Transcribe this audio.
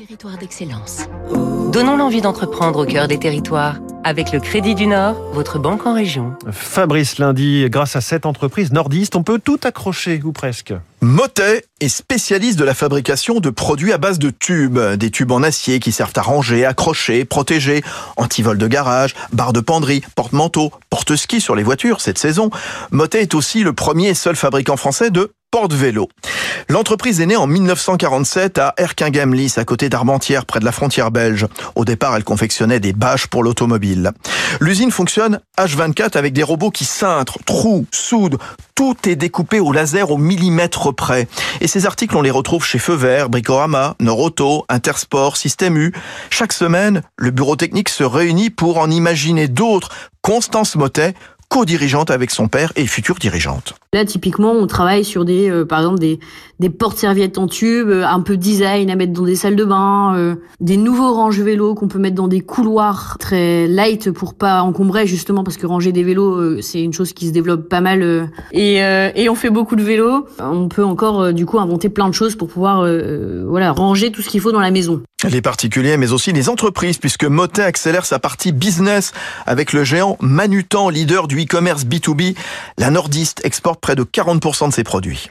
Territoire d'excellence. Donnons l'envie d'entreprendre au cœur des territoires. Avec le Crédit du Nord, votre banque en région. Fabrice Lundi, grâce à cette entreprise nordiste, on peut tout accrocher, ou presque. Motet est spécialiste de la fabrication de produits à base de tubes. Des tubes en acier qui servent à ranger, accrocher, protéger, antivol de garage, barres de penderie, porte-manteau, porte-ski sur les voitures cette saison. Motet est aussi le premier et seul fabricant français de porte-vélo. L'entreprise est née en 1947 à Erquingamlis, à côté d'Armentières, près de la frontière belge. Au départ, elle confectionnait des bâches pour l'automobile. L'usine fonctionne H24 avec des robots qui cintrent, trouent, soudent. Tout est découpé au laser au millimètre près. Et ces articles, on les retrouve chez Feu Vert, Bricorama, Noroto, Intersport, Système U. Chaque semaine, le bureau technique se réunit pour en imaginer d'autres. Constance Motet, co-dirigeante avec son père et future dirigeante. Là, typiquement, on travaille sur des, euh, par exemple, des, des portes-serviettes en tube, euh, un peu design à mettre dans des salles de bain, euh, des nouveaux ranges vélos qu'on peut mettre dans des couloirs très light pour pas encombrer, justement, parce que ranger des vélos, c'est une chose qui se développe pas mal. et, et on fait beaucoup de vélos. On peut encore, du coup, inventer plein de choses pour pouvoir, voilà, ranger tout ce qu'il faut dans la maison. Les particuliers, mais aussi les entreprises, puisque Motet accélère sa partie business avec le géant Manutan, leader du e-commerce B2B. La nordiste exporte près de 40% de ses produits.